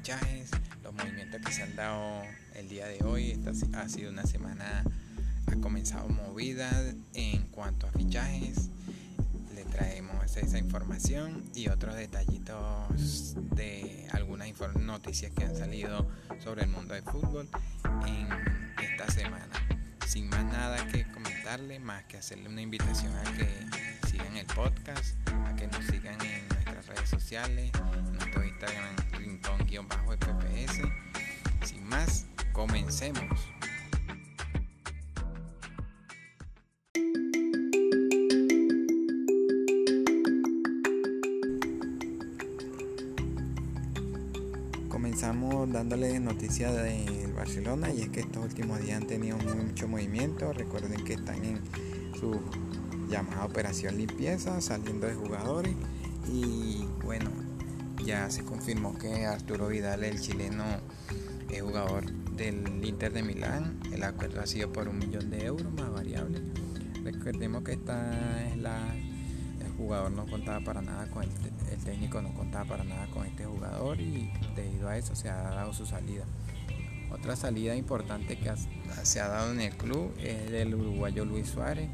fichajes, los movimientos que se han dado el día de hoy. Esta ha sido una semana, ha comenzado movida en cuanto a fichajes. Le traemos esa información y otros detallitos de algunas noticias que han salido sobre el mundo del fútbol en esta semana. Sin más nada que comentarle, más que hacerle una invitación a que sigan el podcast, a que nos sigan en nuestras redes sociales, Instagram rincón-fps. Sin más, comencemos. comenzamos dándole noticias del Barcelona y es que estos últimos días han tenido mucho movimiento. Recuerden que están en su llamada operación limpieza, saliendo de jugadores y bueno, ya se confirmó que Arturo Vidal, el chileno, es jugador del Inter de Milán. El acuerdo ha sido por un millón de euros más variable. Recordemos que esta es la jugador no contaba para nada con el, el, técnico no contaba para nada con este jugador y debido a eso se ha dado su salida. Otra salida importante que se ha dado en el club es del uruguayo Luis Suárez.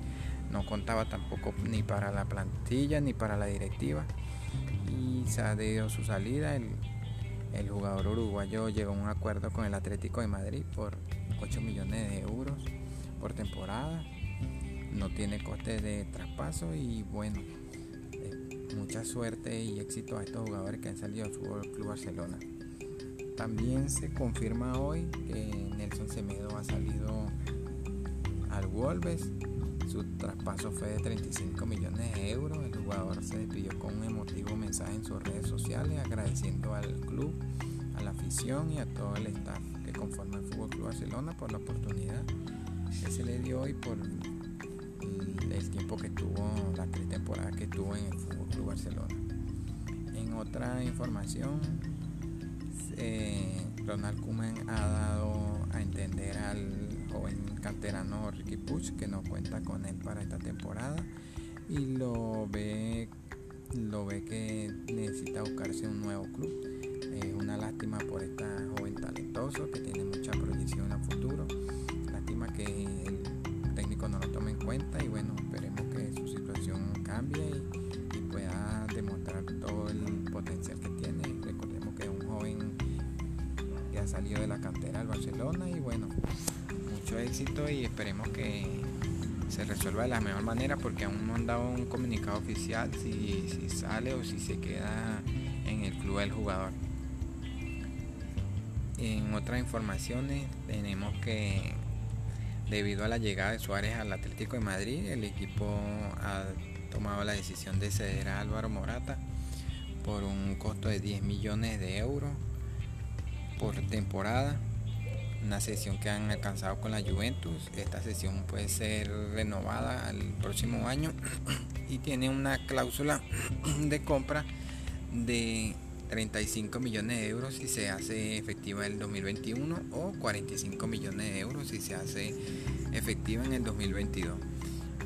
No contaba tampoco ni para la plantilla ni para la directiva ha dado su salida. El, el jugador uruguayo llegó a un acuerdo con el Atlético de Madrid por 8 millones de euros por temporada. No tiene coste de traspaso y bueno, mucha suerte y éxito a estos jugadores que han salido del Fútbol Club Barcelona. También se confirma hoy que Nelson Semedo ha salido al Wolves. Su traspaso fue de 35 millones de euros. El jugador se despidió con un emotivo en sus redes sociales agradeciendo al club, a la afición y a todo el staff que conforma el Fútbol Club Barcelona por la oportunidad que se le dio hoy por el tiempo que tuvo, las tres temporadas que tuvo en el Fútbol Club Barcelona. En otra información, eh, Ronald Koeman ha dado a entender al joven canterano Ricky Puch que no cuenta con él para esta temporada y lo ve, lo ve que necesita buscarse un nuevo club. Es una lástima por esta joven talentoso que tiene mucha proyección a futuro. Lástima que el técnico no lo tome en cuenta y bueno, esperemos que su situación cambie y, pueda demostrar todo el potencial que tiene. Recordemos que es un joven que ha salido de la cantera del Barcelona y bueno, mucho éxito y esperemos que se resuelva de la mejor manera porque aún no han dado un comunicado oficial si, si sale o si se queda en el club del jugador. En otras informaciones tenemos que Debido a la llegada de Suárez al Atlético de Madrid, el equipo ha tomado la decisión de ceder a Álvaro Morata por un costo de 10 millones de euros por temporada. Una sesión que han alcanzado con la Juventus. Esta sesión puede ser renovada al próximo año y tiene una cláusula de compra de 35 millones de euros si se hace efectiva en el 2021 o 45 millones de euros si se hace efectiva en el 2022.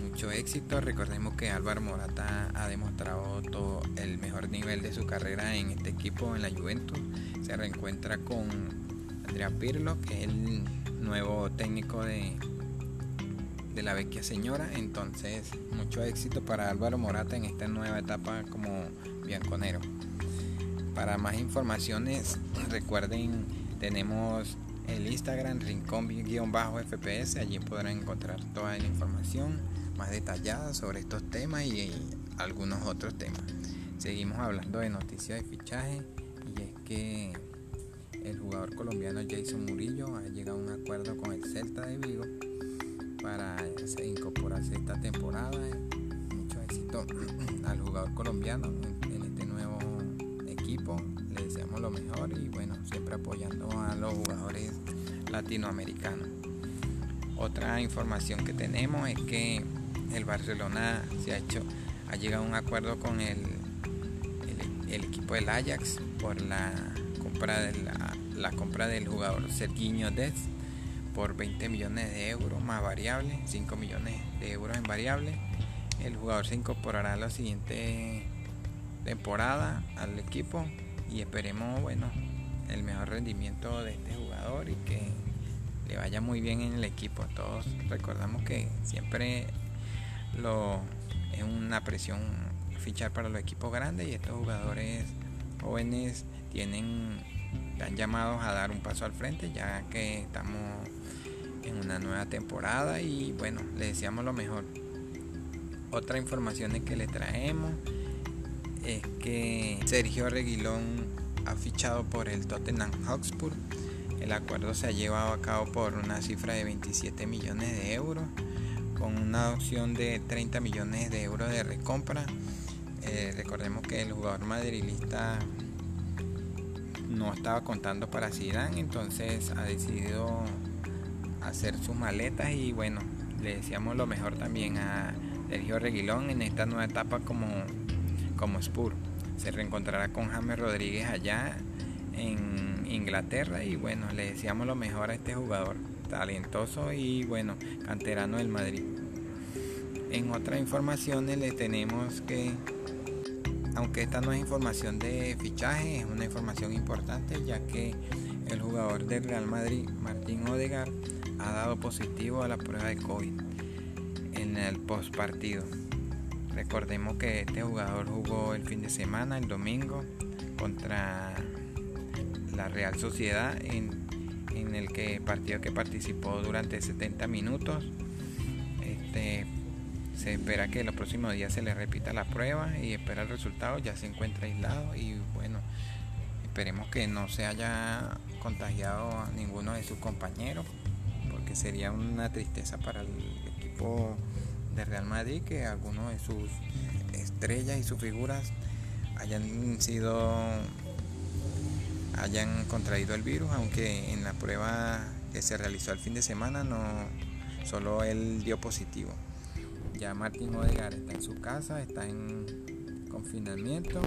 Mucho éxito, recordemos que Álvaro Morata ha demostrado todo el mejor nivel de su carrera en este equipo, en la Juventus. Se reencuentra con Andrea Pirlo, que es el nuevo técnico de, de la vecchia señora. Entonces, mucho éxito para Álvaro Morata en esta nueva etapa como bianconero. Para más informaciones, recuerden, tenemos el Instagram rincón-fps, allí podrán encontrar toda la información más detallada sobre estos temas y, algunos otros temas. Seguimos hablando de noticias de fichaje y es que el jugador colombiano Jason Murillo ha llegado a un acuerdo con el Celta de Vigo para incorporarse esta temporada. Mucho éxito al jugador colombiano en este nuevo equipo. Le deseamos lo mejor y bueno, siempre apoyando a los jugadores latinoamericanos. Otra información que tenemos es que el Barcelona se ha hecho, ha llegado a un acuerdo con el, el, equipo del Ajax por la compra de la, compra del jugador Serginho Dez por 20 millones de euros más variables, 5 millones de euros en variables. El jugador se incorporará a la siguiente temporada al equipo y esperemos, bueno, el mejor rendimiento de este jugador y que le vaya muy bien en el equipo. Todos recordamos que siempre lo es una presión fichar para los equipos grandes y estos jugadores jóvenes tienen están llamados a dar un paso al frente ya que estamos en una nueva temporada y bueno, le deseamos lo mejor. Otra información que le traemos es que Sergio Reguilón ha fichado por el Tottenham Hotspur. El acuerdo se ha llevado a cabo por una cifra de 27 millones de euros con una opción de 30 millones de euros de recompra. Eh, recordemos que el jugador madrilista no estaba contando para Zidane, entonces ha decidido hacer sus maletas y bueno, le deseamos lo mejor también a Sergio Reguilón en esta nueva etapa como, como Spur. Se reencontrará con James Rodríguez allá en Inglaterra y bueno, le deseamos lo mejor a este jugador talentoso y bueno, canterano del Madrid. En otras informaciones le tenemos que, aunque esta no es información de fichaje, es una información importante ya que el jugador del Real Madrid, Martín Odegaard, ha dado positivo a la prueba de COVID en el post partido. Recordemos que este jugador jugó el fin de semana, el domingo, contra la Real Sociedad en en el que partido que participó durante 70 minutos. Este, se espera que los próximos días se le repita la prueba y espera el resultado. Ya se encuentra aislado y bueno, esperemos que no se haya contagiado a ninguno de sus compañeros, porque sería una tristeza para el equipo de Real Madrid que algunos de sus estrellas y sus figuras hayan sido hayan contraído el virus, aunque en la prueba que se realizó el fin de semana no solo él dio positivo. Ya Martín Odegar está en su casa, está en confinamiento.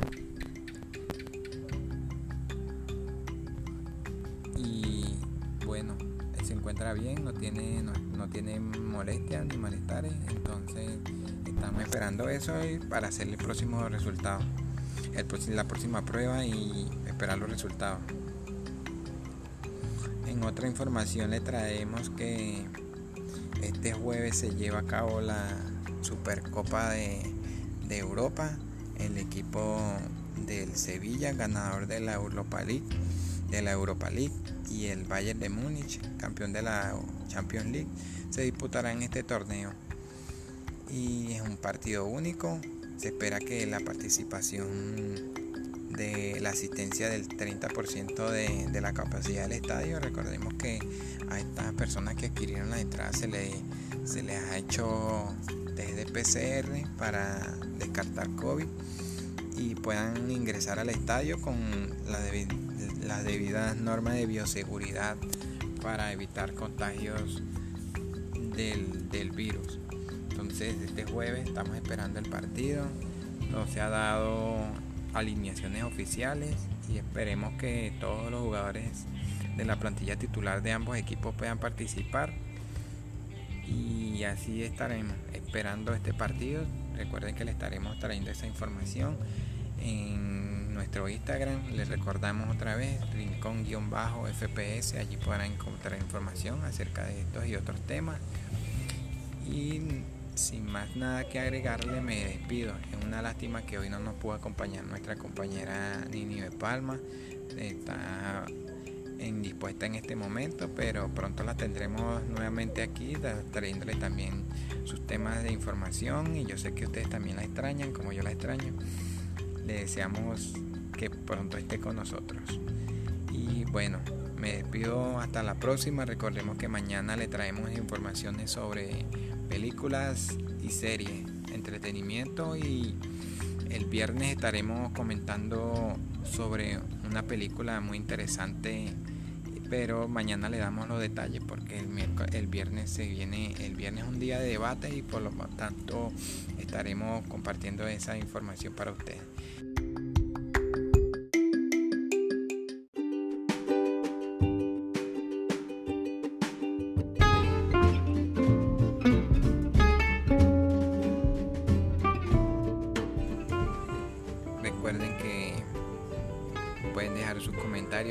Y bueno, él se encuentra bien, no tiene, no, tiene molestias ni malestares, entonces estamos esperando eso para hacer el próximo resultado la próxima prueba y esperar los resultados. En otra información le traemos que este jueves se lleva a cabo la Supercopa de, Europa. El equipo del Sevilla, ganador de la Europa League, de la Europa League y el Bayern de Múnich, campeón de la Champions League, se disputará en este torneo. Y es un partido único, se espera que la participación de la asistencia del 30% de, la capacidad del estadio. Recordemos que a estas personas que adquirieron la entrada se, le, se les ha hecho desde PCR para descartar COVID y puedan ingresar al estadio con las debidas normas de bioseguridad para evitar contagios del, del virus. Entonces este jueves estamos esperando el partido. No se ha dado alineaciones oficiales y esperemos que todos los jugadores de la plantilla titular de ambos equipos puedan participar. Y así estaremos esperando este partido. Recuerden que le estaremos trayendo esa información en nuestro Instagram. Les recordamos otra vez, rincón-fps. Allí podrán encontrar información acerca de estos y otros temas. Y sin más nada que agregarle, me despido. Es una lástima que hoy no nos pudo acompañar nuestra compañera Nini de Palma. Está indispuesta en este momento, pero pronto la tendremos nuevamente aquí, trayéndole también sus temas de información. Y yo sé que ustedes también la extrañan, como yo la extraño. Le deseamos que pronto esté con nosotros. Y bueno, me despido hasta la próxima. Recordemos que mañana le traemos informaciones sobre películas y series, entretenimiento y el viernes estaremos comentando sobre una película muy interesante, pero mañana le damos los detalles porque el, el viernes se viene, el viernes es un día de debate y por lo tanto estaremos compartiendo esa información para ustedes.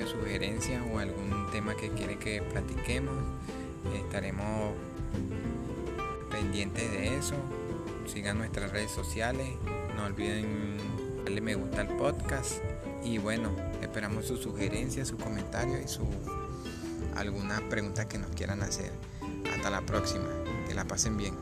Sugerencias o algún tema que quiere que platiquemos. Estaremos pendientes de eso. Sigan nuestras redes sociales. No olviden darle me gusta al podcast. Y bueno, esperamos sus sugerencias, sus comentarios y su algunas preguntas que nos quieran hacer. Hasta la próxima. Que la pasen bien.